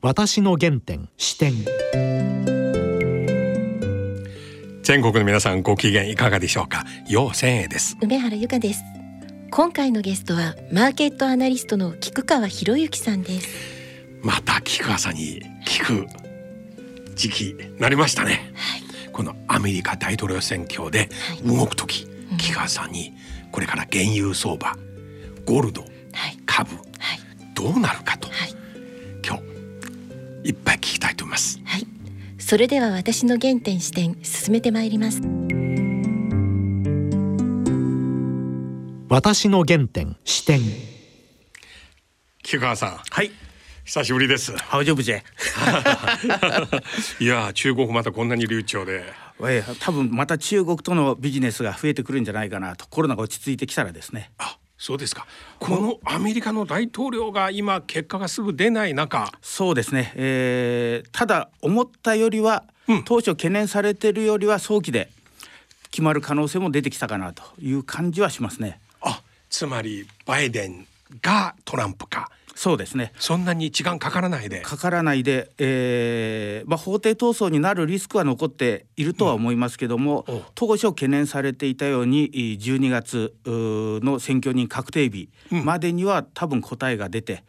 私の原点視点。全国の皆さんご機嫌いかがでしょうか？陽千恵です。梅原由香です。今回のゲストはマーケットアナリストの菊川博之さんです。また菊川さんに聞く時期なりましたね、はい、このアメリカ大統領選挙で動く時、はい、菊川さんにこれから原油相場ゴールド、はい、株、はい、どうなるかと、はい、いっぱい聞きたいと思いますはいそれでは私の原点視点進めてまいります私の原点視点菊川さんはい久しぶりです。ハウジョブジェ。いや中国またこんなに流暢で。え多分また中国とのビジネスが増えてくるんじゃないかなとコロナが落ち着いてきたらですね。あそうですか。このアメリカの大統領が今結果がすぐ出ない中。そうですね。えー、ただ思ったよりは、うん、当初懸念されているよりは早期で決まる可能性も出てきたかなという感じはしますね。あつまりバイデンがトランプか。そうですね。そんなに時間かからないで。かからないで、えーまあ、法廷闘争になるリスクは残っているとは思いますけども、うん、当初懸念されていたように12月の選挙人確定日までには多分答えが出て、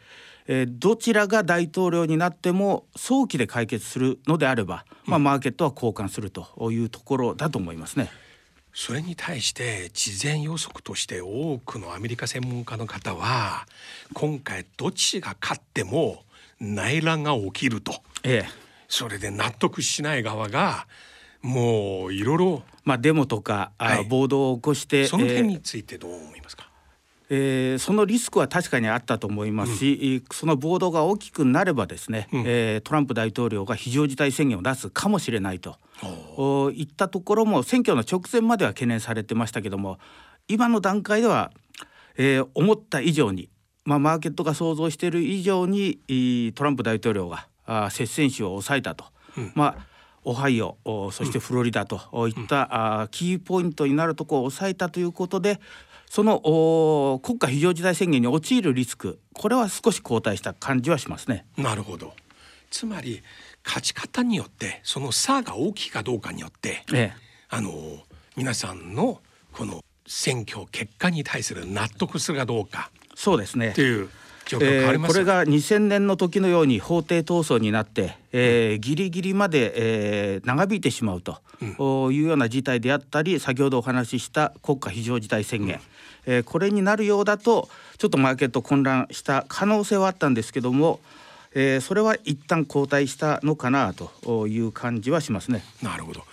えー、どちらが大統領になっても早期で解決するのであれば、まあ、マーケットは交換するというところだと思いますね。それに対して事前予測として多くのアメリカ専門家の方は今回どっちが勝っても内乱が起きると、ええ、それで納得しない側がもういろいろまあデモとか、はい、暴動を起こしてその点についてどう思いますか、えー、そのリスクは確かにあったと思いますし、うん、その暴動が大きくなればですね、うん、えー、トランプ大統領が非常事態宣言を出すかもしれないと。いったところも選挙の直前までは懸念されてましたけども今の段階では、えー、思った以上に、まあ、マーケットが想像している以上にトランプ大統領があ接戦州を抑えたと。うん、まあオハイオそしてフロリダといった、うん、あキーポイントになるところを抑えたということでその国家非常事態宣言に陥るリスクこれは少し後退した感じはしますね。なるほど。つまり勝ち方によってその差が大きいかどうかによって、ええ、あの皆さんのこの選挙結果に対する納得するかどうか。そうですね。っていうえー、これが2000年の時のように法廷闘争になって、えー、ギリギリまで、えー、長引いてしまうと、うん、いうような事態であったり先ほどお話しした国家非常事態宣言、うん、えー、これになるようだとちょっとマーケット混乱した可能性はあったんですけども、えー、それは一旦後退したのかなという感じはしますね。なるほど。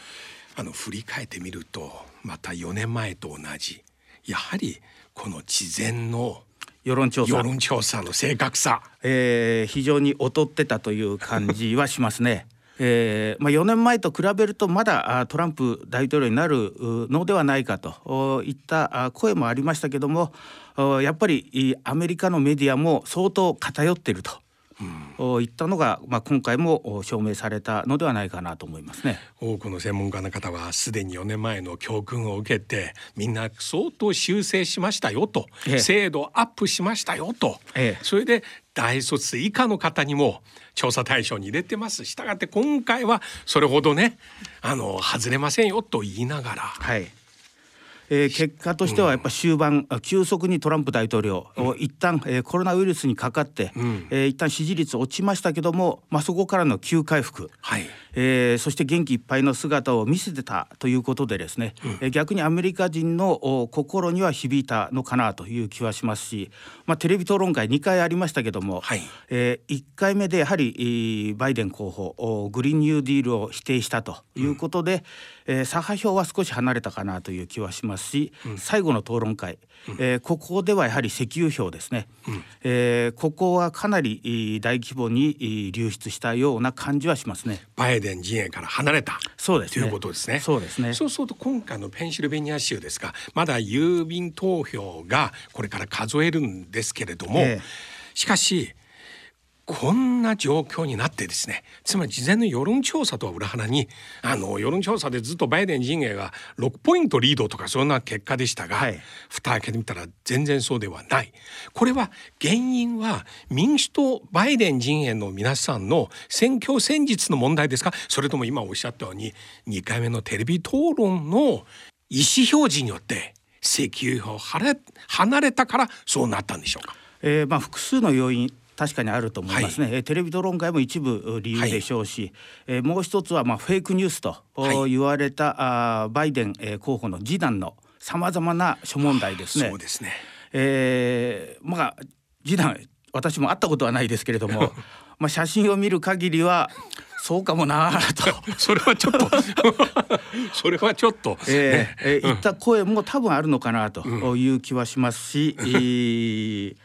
あの振り返ってみるとまた4年前と同じやはりこの事前の世論調査。世論調査の正確さ、えー、非常に劣ってたという感じはしますね。えーまあ、4年前と比べるとまだトランプ大統領になるのではないかといった声もありましたけどもやっぱりアメリカのメディアも相当偏っていると。うん、いったのが、まあ、今回も証明されたのではないかなと思いますね多くの専門家の方はすでに4年前の教訓を受けてみん。な相当修正しましたよと、ええ、精度アップしましたよと、ええ、それで大卒以下の方にも調査対象に入れてますしたがって今回はそれほどねあの外れません。よと言いながら、はい、えー、結果としてはやっぱ終盤、うん、急速にトランプ大統領、うん、一旦、えー、コロナウイルスにかかって、うん、えー、一旦支持率落ちましたけども、まあ、そこからの急回復、はい、えー、そして元気いっぱいの姿を見せてたということでですね、うん、えー、逆にアメリカ人の心には響いたのかなという気はしますし、まあ、テレビ討論会2回ありましたけども、はい、えー、1回目でやはりバイデン候補グリーンニューディールを否定したということで、うん、えー、左派票は少し離れたかなという気はします。し、うん、最後の討論会、うん、えー、ここではやはり石油票ですね、うん、えー、ここはかなり大規模に流出したような感じはしますね。バイデン陣営から離れたそうです、ね、ということですね。そうですね。そうすると今回のペンシルベニア州ですがまだ郵便投票がこれから数えるんですけれども、えー、しかしこんな状況になってですねつまり事前の世論調査とは裏腹にあの世論調査でずっとバイデン陣営が6ポイントリードとかそんな結果でしたが、はい、蓋開けてみたら全然そうではない。これは原因は民主党バイデン陣営の皆さんの選挙戦術の問題ですか？それとも今おっしゃったように2回目のテレビ討論の意思表示によって石油を離れたからそうなったんでしょうか？えー、まあ複数の要因確かにあると思いますね、はい、テレビ討論会も一部理由でしょうし、はい、えー、もう一つはまあフェイクニュースと言われた、はい、あバイデン、え候補の次男のさまざまな諸問題ですね。そうですね、えー、まあ次男私も会ったことはないですけれども まあ写真を見る限りはそうかもなと。それはちょっと それはちょっと、えー、えー、いった声も多分あるのかなという気はしますし、うん、えー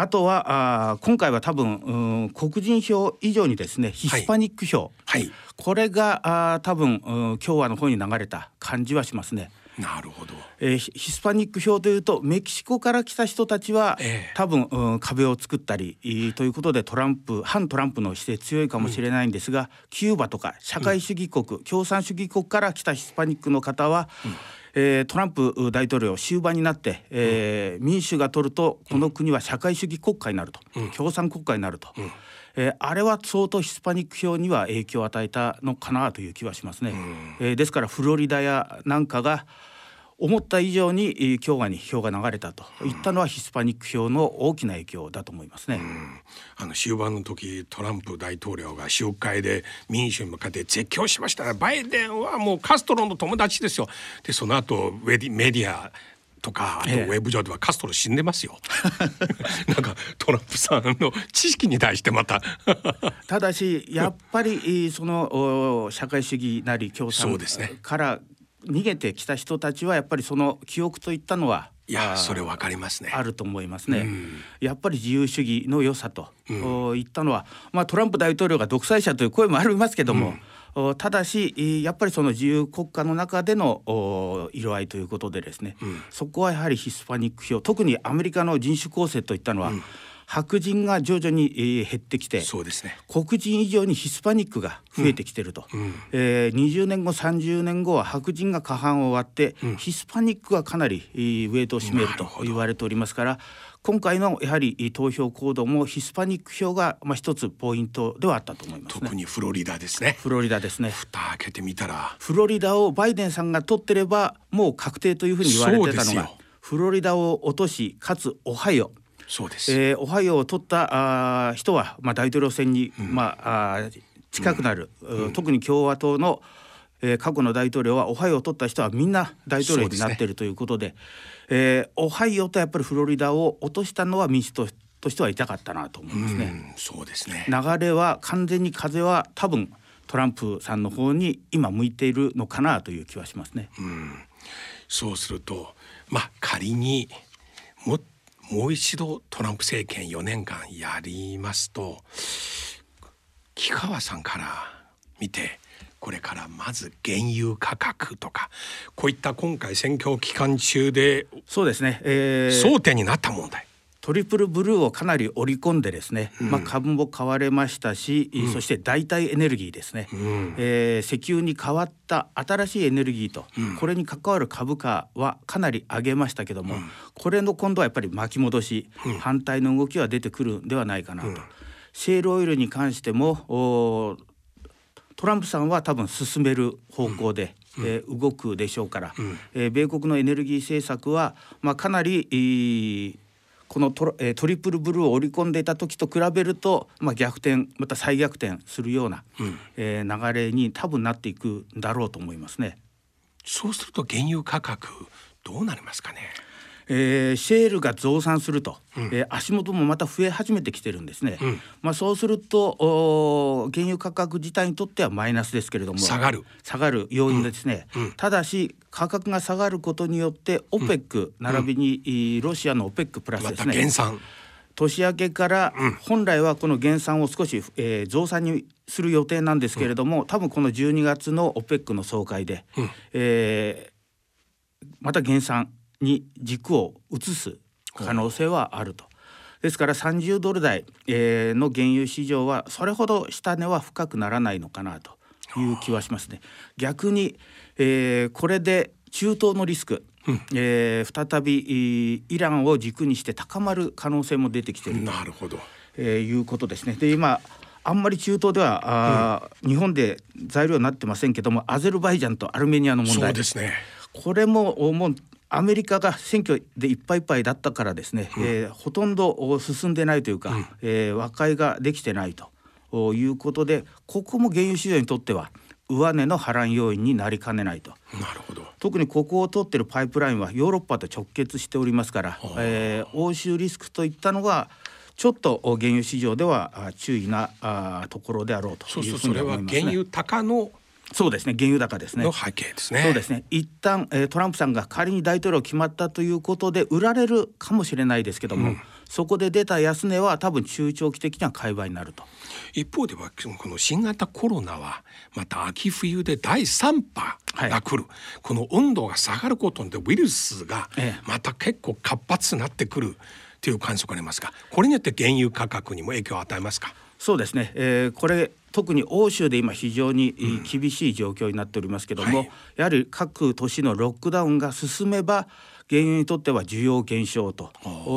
あとはあ今回は多分、うん、黒人票以上にですねヒスパニック票、はい、はい、これがあ多分、うん、共和の方に流れた感じはしますね。なるほど、えー、ヒスパニック票というとメキシコから来た人たちは、えー、多分、うん、壁を作ったりということでトランプ反トランプの姿勢強いかもしれないんですが、うん、キューバとか社会主義国、うん、共産主義国から来たヒスパニックの方は、うん。えー、トランプ大統領終盤になって、えー、民主が取るとこの国は社会主義国家になると、うん、共産国家になると、うん、えー、あれは相当ヒスパニック票には影響を与えたのかなという気はしますね。うん、えー、ですからフロリダやなんかが思った以上に共和に票が流れたといったのはヒスパニック票の大きな影響だと思いますね。うん、あの終盤の時トランプ大統領が集会で民主に向かって絶叫しましたバイデンはもうカストロの友達ですよ。でその後メディアとかあとウェブ上ではカストロ死んでますよ。なんかトランプさんの知識に対してまた。ただしやっぱり その社会主義なり共産から逃げてきた人たちはやっぱりその記憶といったのはいやそれわかりますね。あると思いますね、うん、やっぱり自由主義の良さと、うん、いったのはまあトランプ大統領が独裁者という声もありますけども、うん、ただしやっぱりその自由国家の中での色合いということでですね、そこはやはりヒスパニック票特にアメリカの人種構成といったのは、白人が徐々に、えー、減ってきてそうですね。黒人以上にヒスパニックが増えてきてると、うん、えー、20年後30年後は白人が過半を割って、うん、ヒスパニックがかなり、えー、ウェイトを占めると言われておりますから今回のやはり投票行動もヒスパニック票がまあ一つポイントではあったと思います、ね、特にフロリダですね。フロリダですね。蓋開けてみたら。フロリダをバイデンさんが取ってればもう確定というふうに言われてたのがフロリダを落としかつオハイオ。そうです、えー、オハイオを取ったあ人は、まあ、大統領選に、うん、まあ、あ近くなる、うん、特に共和党の、えー、過去の大統領はオハイオを取った人はみんな大統領になっているということでで、ねえー、オハイオとやっぱりフロリダを落としたのは民主党としては痛かったなと思いますね。うそうですね流れは完全に風は多分トランプさんの方に今向いているのかなという気はしますね。うん、そうするとまあ仮にもっもう一度トランプ政権4年間やりますと木川さんから見てこれからまず原油価格とかこういった今回選挙期間中でそうですね、えー、争点になった問題。トリプルブルーをかなり織り込んでですね、うん、まあ、株も買われましたし、うん、そして代替エネルギーですね、うん、えー、石油に変わった新しいエネルギーと、これに関わる株価はかなり上げましたけども、これの今度はやっぱり巻き戻し、反対の動きは出てくるんではないかなと。シェールオイルに関してもトランプさんは多分進める方向で、うん、えー、動くでしょうから、うん、えー、米国のエネルギー政策は、まあ、かなりこのト,、えー、トリプルブルーを織り込んでいた時と比べると、まあ、逆転また再逆転するような、うん、えー、流れに多分なっていくんだろうと思いますね。そうすると原油価格どうなりますかね？えー、シェールが増産すると、うん、えー、足元もまた増え始めてきてるんですね。うん、まあそうするとお原油価格自体にとってはマイナスですけれども。下がる。下がる要因ですね。うん、ただし価格が下がることによってオペック、並びに、ロシアのオペックプラスですね。減産。年明けから本来はこの減産を少し、えー、増産にする予定なんですけれども、多分この12月のオペックの総会で、うん、えー、また減産に軸を移す可能性はあると。ですから30ドル台、えー、の原油市場はそれほど下値は深くならないのかなという気はしますね。逆に、えー、これで中東のリスク、うん、えー、再びイランを軸にして高まる可能性も出てきているなるほど、えー、いうことですね。で今あんまり中東ではあ、うん、日本で材料になってませんけどもアゼルバイジャンとアルメニアの問題ですねこれももうアメリカが選挙でいっぱいいっぱいだったからですね、うん、えー、ほとんど進んでないというか、うん、えー、和解ができてないということでここも原油市場にとっては上値の波乱要因になりかねないと。なるほど。特にここを通ってるパイプラインはヨーロッパと直結しておりますから、えー、欧州リスクといったのがちょっと原油市場では注意なところであろうというふうに思います、ね、原油高のそうですね原油高ですね。背景ですね。そうですね。一旦、えー、トランプさんが仮に大統領決まったということで売られるかもしれないですけども、うん、そこで出た安値は多分中長期的には買い場になると。一方ではこの新型コロナはまた秋冬で第3波が来る、はい、この温度が下がることでウイルスがまた結構活発になってくるという観測がありますがこれによって原油価格にも影響を与えますか？そうですね、えー、これ特に欧州で今非常に厳しい状況になっておりますけども、うんはい、やはり各都市のロックダウンが進めば原油にとっては需要減少と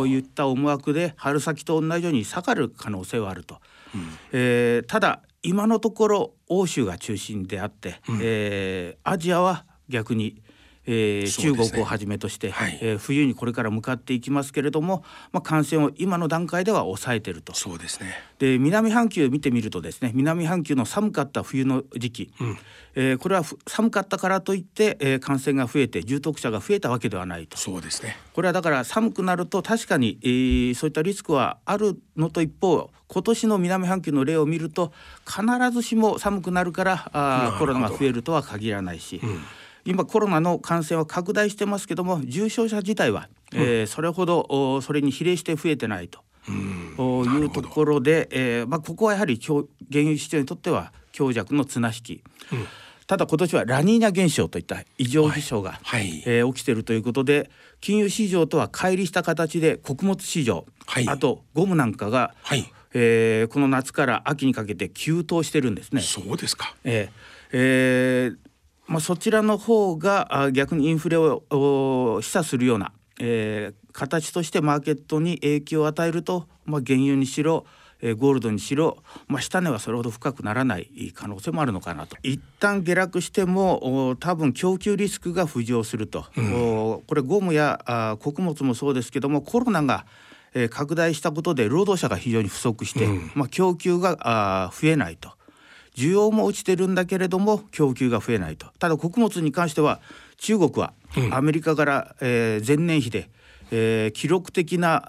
いった思惑で春先と同じように下がる可能性はあると、うん、えー、ただ今のところ欧州が中心であって、うん、えー、アジアは逆にえー、中国をはじめとして、はい、えー、冬にこれから向かっていきますけれども、まあ、感染を今の段階では抑えてると。そうですね。で南半球見てみるとですね南半球の寒かった冬の時期、うん、えー、これは寒かったからといって、えー、感染が増えて重篤者が増えたわけではないと。そうですね。これはだから寒くなると確かに、えー、そういったリスクはあるのと一方今年の南半球の例を見ると必ずしも寒くなるからあコロナが増えるとは限らないし。うん今コロナの感染は拡大してますけども重症者自体は、うん、えー、それほどそれに比例して増えてないと。いうところで、えーまあ、ここはやはり原油市場にとっては強弱の綱引き。うん。ただ今年はラニーニャ現象といった異常事象が、はい。はい、えー、起きているということで金融市場とは乖離した形で穀物市場、はい、あとゴムなんかが、はい、えー、この夏から秋にかけて急騰してるんですね。そうですか、えーえー、まあ、そちらの方が逆にインフレを示唆するような、えー、形としてマーケットに影響を与えると、まあ、原油にしろえゴールドにしろ、まあ、下値はそれほど深くならない可能性もあるのかなと。一旦下落しても多分供給リスクが浮上すると、うん、これゴムやあ穀物もそうですけどもコロナがえ拡大したことで労働者が非常に不足して、うん、まあ、供給があ増えないと需要も落ちてるんだけれども供給が増えないと。ただ穀物に関しては中国はアメリカから、うん、えー、前年比で、えー、記録的な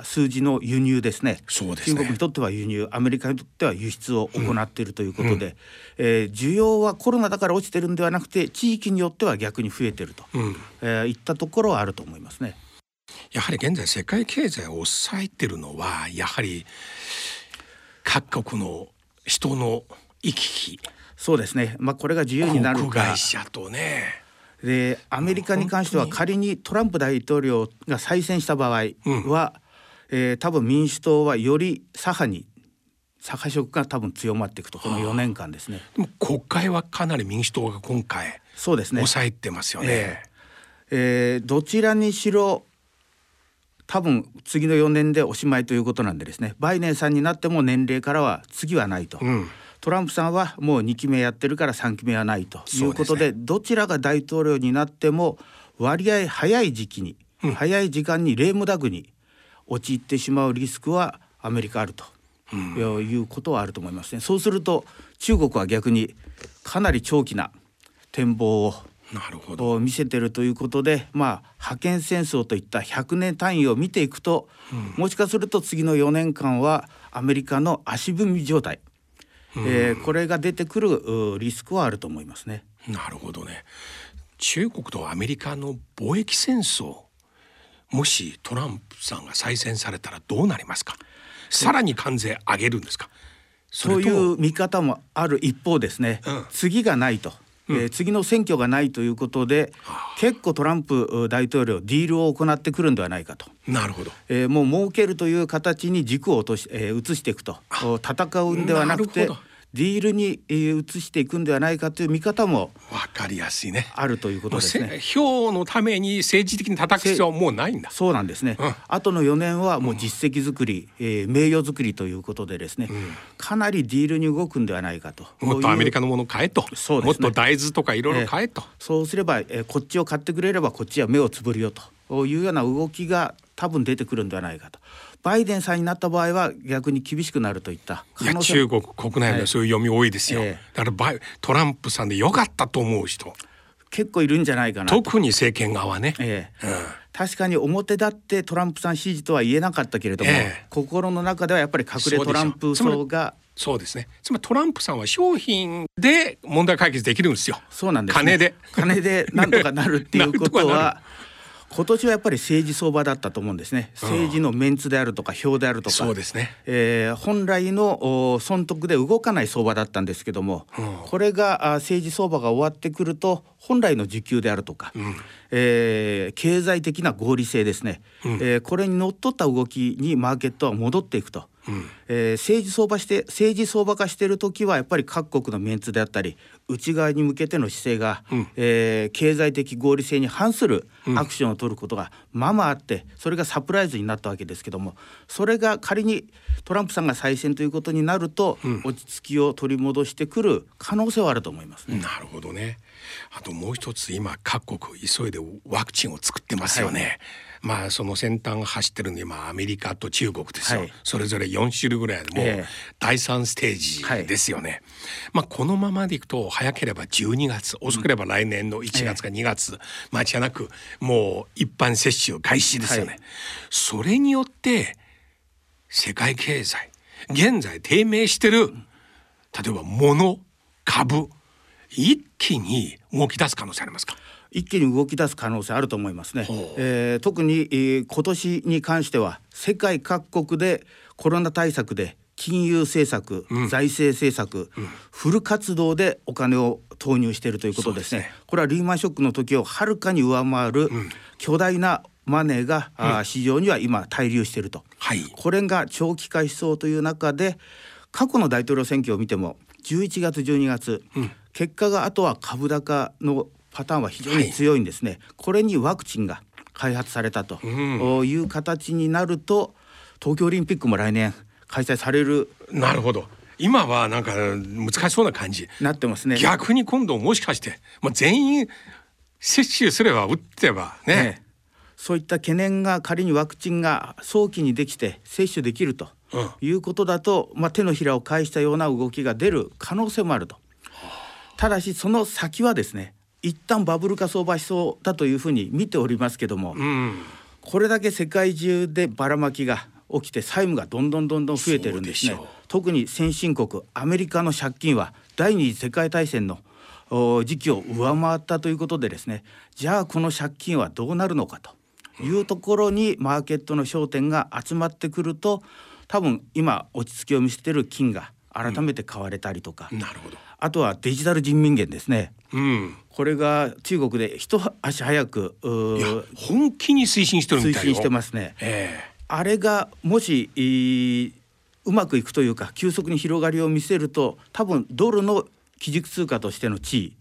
あ数字の輸入ですね。そうですね。中国にとっては輸入アメリカにとっては輸出を行っているということで、うん、えー、需要はコロナだから落ちてるんではなくて地域によっては逆に増えてると、うん、えー、いったところはあると思いますね。やはり現在世界経済を抑えてるのはやはり各国の人の行き来。そうですね、まあ、これが自由になるか。とね。でアメリカに関しては仮にトランプ大統領が再選した場合は、うん、えー、多分民主党はより左派に左派色が多分強まっていくと。この4年間ですね。でも国会はかなり民主党が今回そうですね。抑えてますよね。えーえー、どちらにしろ多分次の4年でおしまいということなんでですね。バイデンさんになっても年齢からは次はないと、うん、トランプさんはもう2期目やってるから3期目はないということで、ね、どちらが大統領になっても割合早い時期に、うん、早い時間にレームダグに陥ってしまうリスクはアメリカあると、うん、いうことはあると思いますね。そうすると中国は逆にかなり長期な展望をなるほど。見せてるということで、まあ、覇権戦争といった100年単位を見ていくと、うん、もしかすると次の4年間はアメリカの足踏み状態、うん、えー、これが出てくるリスクはあると思いますね。なるほどね。中国とアメリカの貿易戦争もしトランプさんが再選されたらどうなりますか？さらに関税上げるんですか？そういう見方もある一方ですね、うん、次がないと。うん、えー、次の選挙がないということで、結構トランプ大統領ディールを行ってくるんではないかと。なるほど、えー、もう儲けるという形に軸を落とし、えー、移していくと。戦うんではなくてディールに移していくんではないかという見方もわかりやすいねあるということですね。票のために政治的に叩く必要はもうないんだ。そうなんですね。うん、あとの4年はもう実績作り、うん、えー、名誉作りということでですね、うん、かなりディールに動くんではないかと。もっとアメリカのものを買えと。そう、ね、もっと大豆とかいろいろ買えと、えー、そうすれば、えー、こっちを買ってくれればこっちは目をつぶるよというような動きが多分出てくるんではないかと。バイデンさんになった場合は逆に厳しくなるといった。いや中国国内でそういう読み多いですよ、はい、だからバイトランプさんでよかったと思う人。結構いるんじゃないかな特に政権側ね、ええ。うん、確かに表立ってトランプさん支持とは言えなかったけれども、え心の中ではやっぱり隠れトランプ層がそうですね。つまりトランプさんは商品で問題解決できるんですよ。そうなんです、ね、金で。金でなんとかなるっていうことは 今年はやっぱり政治相場だったと思うんですね。政治のメンツであるとか票であるとかそうですね、えー、本来の損得で動かない相場だったんですけども、うん、これが政治相場が終わってくると本来の需給であるとか、うん、えー、経済的な合理性ですね、うん、えー、これにのっとった動きにマーケットは戻っていくと。うん、えー、政治相場して政治相場化している時はやっぱり各国のメンツであったり内側に向けての姿勢が、うん、えー、経済的合理性に反するアクションを取ることがままあってそれがサプライズになったわけですけどもそれが仮にトランプさんが再選ということになると、うん、落ち着きを取り戻してくる可能性はあると思います、ね、なるほどね。あともう一つ今各国急いでワクチンを作ってますよね。はいまあその先端走ってるの今アメリカと中国ですよ、はい、それぞれ4種類ぐらいもう第3ステージですよね、はい、まあこのままでいくと早ければ12月遅ければ来年の1月か2月、間違いなくもう一般接種開始ですよね、はい、それによって世界経済現在低迷してる例えば物株一気に動き出す可能性ありますか？一気に動き出す可能性あると思いますね。えー、特に、えー、今年に関しては世界各国でコロナ対策で金融政策、うん、財政政策、うん、フル活動でお金を投入しているということですね。すね。これはリーマンショックの時をはるかに上回る巨大なマネーが、うん、あ市場には今滞留していると、はい、これが長期化しそうという中で過去の大統領選挙を見ても11月12月、うん、結果があとは株高のパターンは非常に強いんですね、はい、これにワクチンが開発されたという形になると、東京オリンピックも来年開催されるなるほど。今はなんか難しそうな感じ。なってますね。逆に今度もしかしてもう全員接種すれば打ってばね、ね、そういった懸念が仮にワクチンが早期にできて接種できるということだと、うん、まあ、手のひらを返したような動きが出る可能性もあると。ただしその先はですね一旦バブル化相場しそうだというふうに見ておりますけども、うん、これだけ世界中でばらまきが起きて債務がどんどんどんどん増えてるんですね。特に先進国アメリカの借金は第二次世界大戦の時期を上回ったということでですね。じゃあこの借金はどうなるのかというところにマーケットの焦点が集まってくると多分今落ち着きを見せてる金が改めて買われたりとか、うん、あとはデジタル人民元ですね、うん、これが中国で一足早く本気に推進してる推進してますね、えー、あれがもしうまくいくというか急速に広がりを見せると多分ドルの基軸通貨としての地位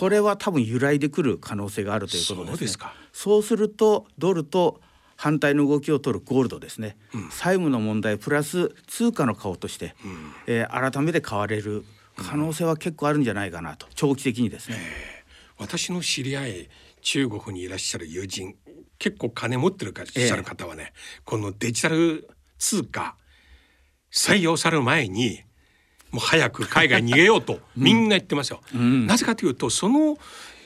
これは多分揺らいでくる可能性があるということです、ね,、そうするとドルと反対の動きを取るゴールドですね、うん、債務の問題プラス通貨の顔として、うん、えー、改めて買われる可能性は結構あるんじゃないかなと長期的にですね。私の知り合い中国にいらっしゃる友人結構金持ってるかっしゃる方はね、えー、このデジタル通貨採用される前にもう早く海外に逃げようと みんな言ってますよ。うん、なぜかというとその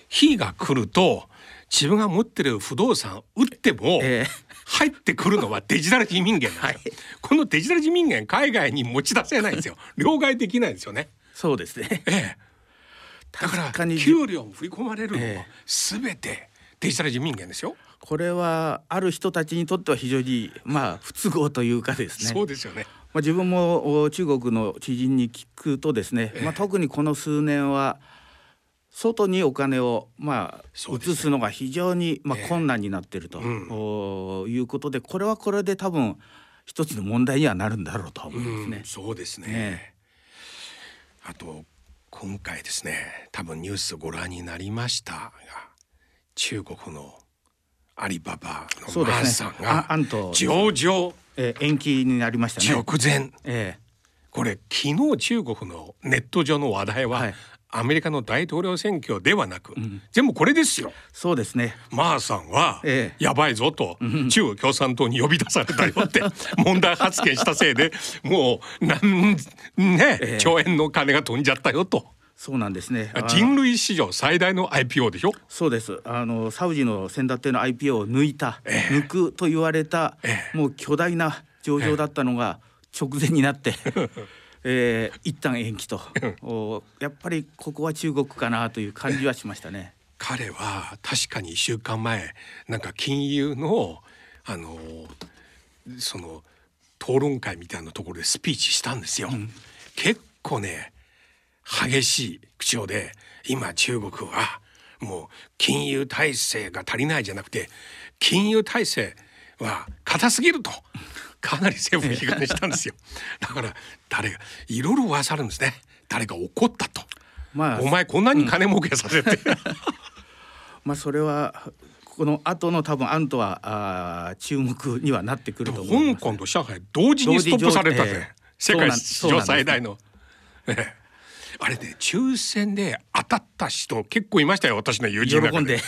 日が来ると自分が持ってる不動産売っても、入ってくるのは デジタル人民元なんですよ、はい、このデジタル人民元海外に持ち出せないんですよ。両替できないんですよね。そうですね、ええ、だから給料振り込まれるのは全てデジタル人民元ですよ。これはある人たちにとっては非常にまあ不都合というかですね。そうですよね。まあ自分も中国の知人に聞くとですね、ええ、まあ特にこの数年は外にお金をまあ移すのが非常にまあ困難になっていると、いうことでこれはこれで多分一つの問題にはなるんだろうと思いますね。うん、そうですね、ね、あと今回ですね多分ニュースご覧になりましたが中国のアリババのマーさんが上場、えー、延期になりましたね。直前、えー、これ昨日中国のネット上の話題は、はい、アメリカの大統領選挙ではなく、うん、全部これですよ。そうですね。マーさんは、ええ、やばいぞと、うん、中国共産党に呼び出されたよって 問題発言したせいでもうなんね、え、兆円の金が飛んじゃったよと。そうなんですね。人類史上最大の IPO でしょ？そうです。あのサウジの先立ての IPO を抜いた、抜くと言われた、もう巨大な上場だったのが直前になって。えー、一旦延期とおやっぱりここは中国かなという感じはしましたね。彼は確かに1週間前なんか金融のあのその討論会みたいなところでスピーチしたんですよ。うん、結構ね激しい口調で今中国はもう金融体制が足りないじゃなくて金融体制は硬すぎるとかなり政府批判したんですよ。だから誰がいろいろ噂あるんですね。誰か怒ったと、まあ、お前こんなに金儲けさせて、うん、まあそれはこの後の多分案とはあ注目にはなってくると思います、香港と上海同時にストップされたぜ、えー、世界史上最大の。あれね抽選で当たった人結構いましたよ私の友人喜んで。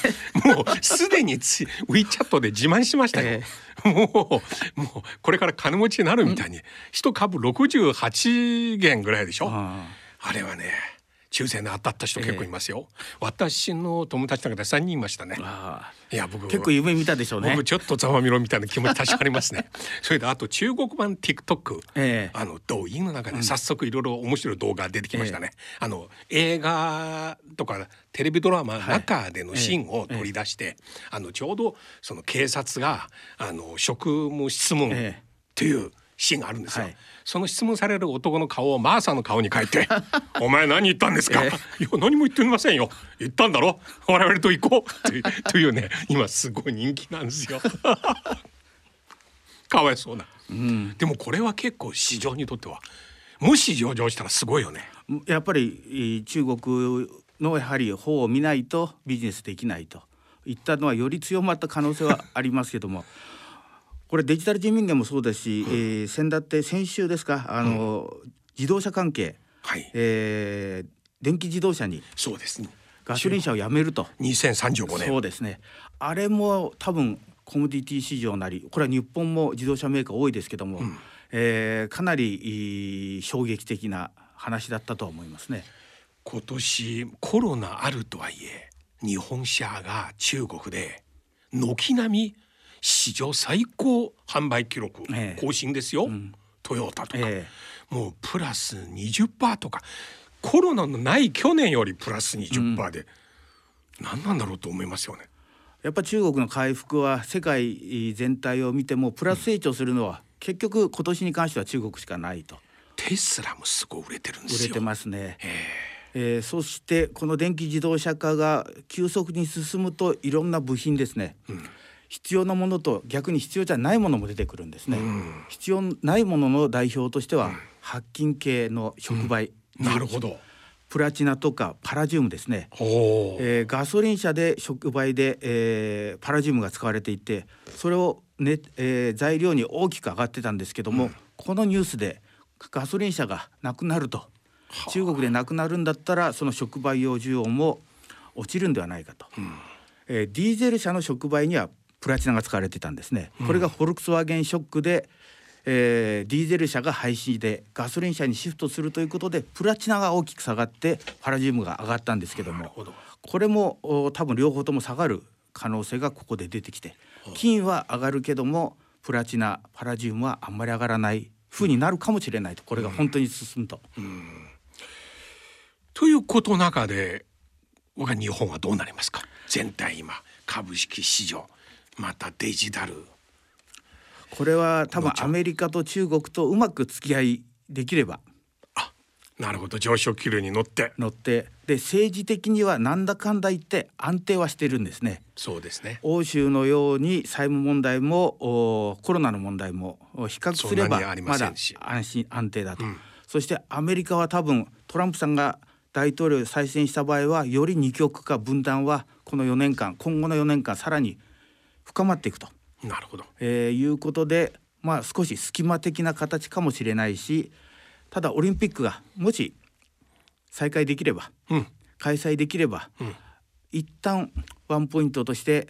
もうすでにつ WeChat で自慢しましたよ、えー、もうもうこれから金持ちになるみたいに。一株68元ぐらいでしょ？あれはね抽選で当たった人結構いますよ、えー、私の友達の中で3人いましたね。いや僕結構夢見たでしょうね。僕ちょっとざまみろみたいな気持ち確かりますね。それであと中国版 TikTok、えー、あの動員の中で早速いろいろ面白い動画出てきましたね、えー、あの映画とかテレビドラマの中でのシーンを取り出して、はい、あのちょうどその警察があの職務質問っていう、シーンがあるんですよ、はい、その質問される男の顔をマーサの顔に変えて 「お前何言ったんですか?」えー、いや何も言ってませんよ。言ったんだろ？我々と行こう」という というね今すごい人気なんですよ。かわいそうな、うん、でもこれは結構市場にとってはもし上場したらすごいよね。やっぱり中国のやはり方を見ないとビジネスできないと。いったのはより強まった可能性はありますけどもこれデジタル人民元もそうですし、うん、えー、先だって先週ですかあの、うん、自動車関係、はい。えー、電気自動車にそうですね。ガソリン車をやめると。2035年そうですね。あれも多分コモディティ市場なりこれは日本も自動車メーカー多いですけども、うん、えー、かなり衝撃的な話だったと思いますね。今年コロナあるとはいえ日本車が中国で軒並み史上最高販売記録更新ですよ、ええうん、トヨタとか、え、もうプラス20%とか。コロナのない去年よりプラス20%で、うん、何なんだろうと思いますよね。やっぱ中国の回復は世界全体を見てもプラス成長するのは、結局今年に関しては中国しかないと。テスラもすごい売れてるんです売れてますね。えー、そしてこの電気自動車化が急速に進むといろんな部品ですね、うん、必要なものと逆に必要じゃないものも出てくるんですね。うん、必要ないものの代表としては、うん、白金系の触媒、うん、なるほど。プラチナとかパラジウムですね、えー、ガソリン車で触媒で、えー、パラジウムが使われていてそれをね、えー、材料に大きく上がってたんですけども、このニュースでガソリン車がなくなると中国でなくなるんだったらその触媒用需要も落ちるんではないかと、うん、えー、ディーゼル車の触媒にはプラチナが使われてたんですね。これがフォルクスワーゲンショックで、えー、ディーゼル車が廃止でガソリン車にシフトするということでプラチナが大きく下がってパラジウムが上がったんですけどもこれも多分両方とも下がる可能性がここで出てきて金は上がるけどもプラチナパラジウムはあんまり上がらないふうになるかもしれないとこれが本当に進むと。うん。うん、ということの中で僕は日本はどうなりますか？全体今株式市場またデジタル。これは多分アメリカと中国とうまく付き合いできれば。なるほど。上昇気流に乗って。乗って。で政治的にはなんだかんだ言って安定はしてるんですね。そうですね。欧州のように債務問題もコロナの問題も比較すればまだ安心安定だと、うん、そしてアメリカは多分トランプさんが大統領再選した場合はより二極化分断はこの4年間今後の4年間さらに深まっていくと。なるほど、えー、いうことでまあ少し隙間的な形かもしれないしただオリンピックがもし再開できれば、うん、開催できれば、うん、一旦ワンポイントとして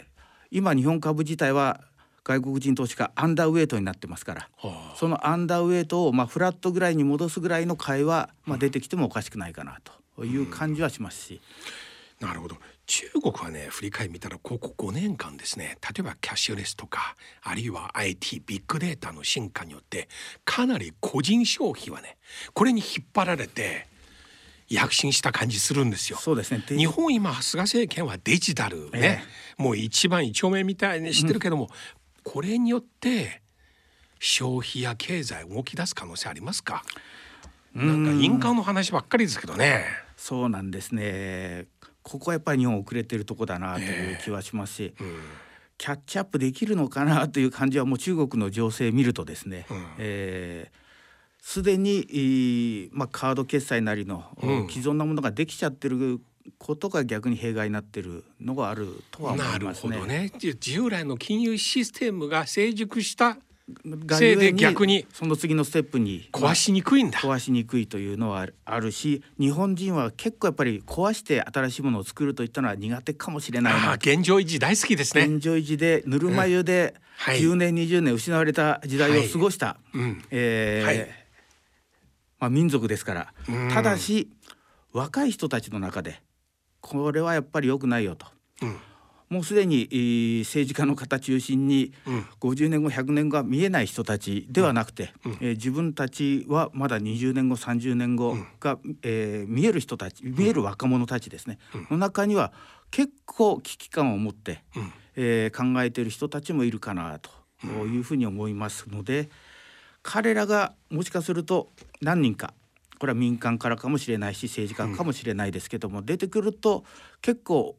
今日本株自体は外国人投資家アンダーウェイトになってますから、はあ、そのアンダーウェイトをまあフラットぐらいに戻すぐらいの買いはまあ出てきてもおかしくないかなという感じはしますし。うん、なるほど中国はね振り返り見たらここ5年間ですね例えばキャッシュレスとかあるいは IT ビッグデータの進化によってかなり個人消費はねこれに引っ張られて躍進した感じするんですよ。そうですね。日本今菅政権はデジタルね、えー、もう一番一丁目みたいにしてるけども、うん、これによって消費や経済動き出す可能性ありますか？なんか印鑑の話ばっかりですけどね。そうなんですね。ここはやっぱり日本遅れてるとこだなという気はしますし、えーうん、キャッチアップできるのかなという感じはもう中国の情勢見るとですね、うん、えーすでに、まあ、カード決済なりの、既存なものができちゃってることが逆に弊害になってるのがあるとは思いますね。なるほどね。従来の金融システムが成熟したせいで逆にその次のステップに壊しにくいんだ、壊しにくいというのはあるし日本人は結構やっぱり壊して新しいものを作るといったのは苦手かもしれないな。現状維持大好きですね。現状維持でぬるま湯で10年、うん。はい、20年失われた時代を過ごした、はいうん、えーはい、まあ、民族ですから。ただし若い人たちの中でこれはやっぱり良くないよと。うんもうすでに政治家の方中心に50年後100年後は見えない人たちではなくて、うん、えー、自分たちはまだ20年後30年後が、うん、えー、見える人たち見える若者たちですね、うん、の中には結構危機感を持って、うん、えー、考えている人たちもいるかなというふうに思いますので彼らがもしかすると何人かこれは民間からかもしれないし政治家かもしれないですけども、出てくると結構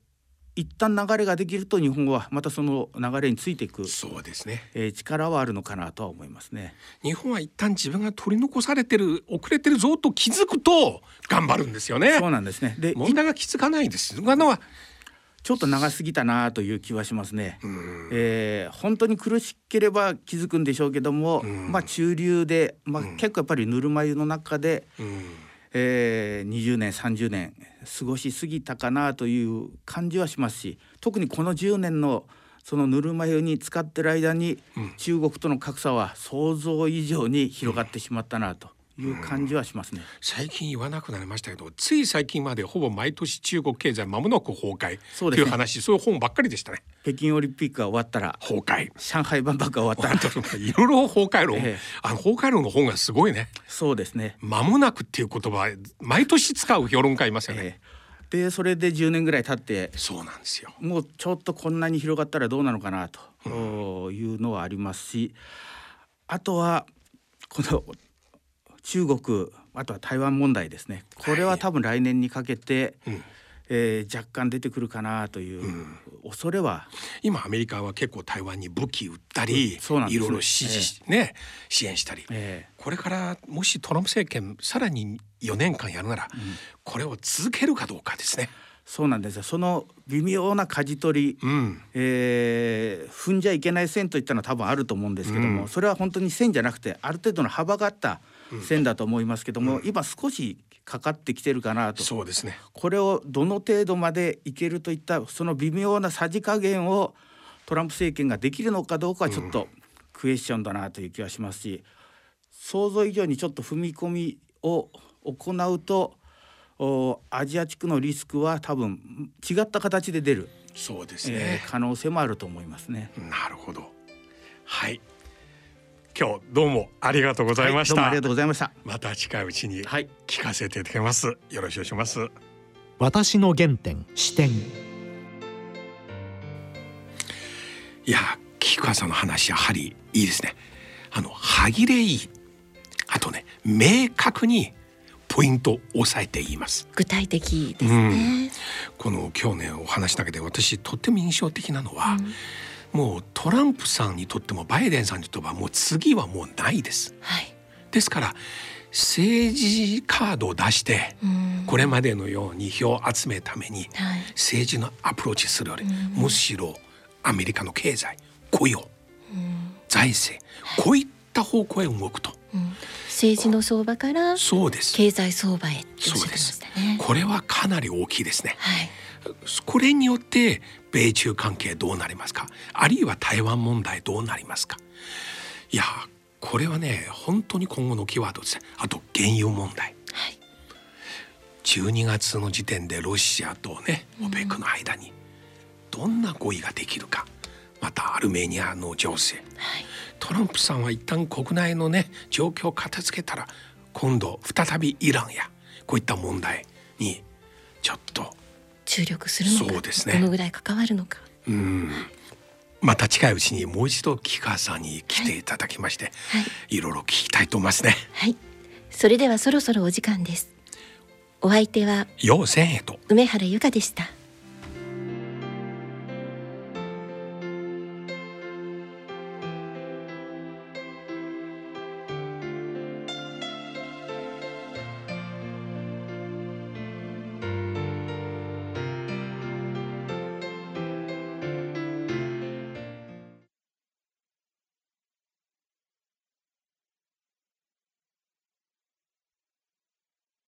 一旦流れができると日本語はまたその流れについていくそうですね、えー、力はあるのかなとは思いますね。日本は一旦自分が取り残されてる遅れてるぞと気づくと頑張るんですよね。そうなんですね。で問題が気づかないです。あのはちょっと長すぎたなという気はしますね。えー、本当に苦しければ気づくんでしょうけども、まあ中流で、まあ、結構やっぱりぬるま湯の中で、えー、20年30年過ごしすぎたかなという感じはしますし特にこの10年のそのぬるま湯に使ってる間に、中国との格差は想像以上に広がってしまったなと。いう感じはしますね、うん、最近言わなくなりましたけどつい最近までほぼ毎年中国経済まもなく崩壊そうです、ね、いう話そういう本ばっかりでしたね。北京オリンピックが終わったら崩壊。上海万博が終わったら。いろいろ崩壊論、ええ、あの崩壊論の本がすごいね。そうですね。まもなくっていう言葉毎年使う評論家いますよね、えでそれで10年ぐらい経ってそうなんですよ。もうちょっとこんなに広がったらどうなのかなというのはありますしあとはこの中国あとは台湾問題ですね。これは多分来年にかけて、はいうん。えー、若干出てくるかなという恐れは、うん、今アメリカは結構台湾に武器売ったり、うん。ね、いろいろ支持、えー、ね支援したり、えー、これからもしトランプ政権さらに4年間やるなら、うん、これを続けるかどうかですね。そうなんですよ。その微妙な舵取り、うん、えー、踏んじゃいけない線といったのは多分あると思うんですけども、それは本当に線じゃなくてある程度の幅があった線だと思いますけども、今少しかかってきてるかなと。そうですね。これをどの程度までいけるといったその微妙なさじ加減をトランプ政権ができるのかどうかはちょっとクエスチョンだなという気はしますし、想像以上にちょっと踏み込みを行うとアジア地区のリスクは多分違った形で出るそうですね、えー、可能性もあると思いますね。なるほど。はい今日どうもありがとうございました、はい、ありがとうございました。また近いうちに聞かせていただきます、はい、よろしくお願いします私の原点視点いや菊川さんの話やはりいいですね。あの歯切れいいあとね明確にポイントを押さえて言います。具体的ですね、うん、この今日ねお話だけで私とっても印象的なのは、うん、もうトランプさんにとってもバイデンさんにとってはもう次はもうないです、はい、ですから政治カードを出して、これまでのように票を集めるために政治のアプローチするより、むしろアメリカの経済雇用、財政こういった方向へ動くと。政治の相場からそうです。経済相場へそうです、ね、これはかなり大きいですね、はい、これによって米中関係どうなりますか？あるいは台湾問題どうなりますか？いやこれはね本当に今後のキーワードです。あと原油問題、はい、12月の時点でロシアとねオペックの間にどんな合意ができるか。またアルメニアの情勢、はい。トランプさんは一旦国内のね状況を片付けたら今度再びイランやこういった問題にちょっと注力するのかそうです、ね、どのぐらい関わるのか。うんまた近いうちにもう一度木川さんに来ていただきまして、はい、いろいろ聞きたいと思いますね。はい、それではそろそろお時間です。お相手は陽千恵と梅原由香でした。